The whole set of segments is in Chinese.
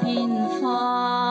平凡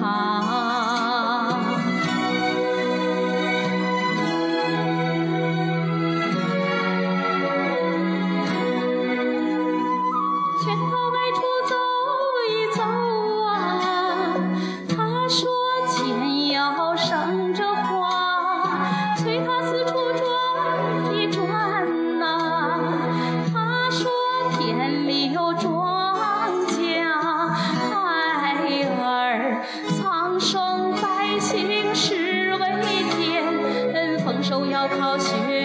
长。要靠学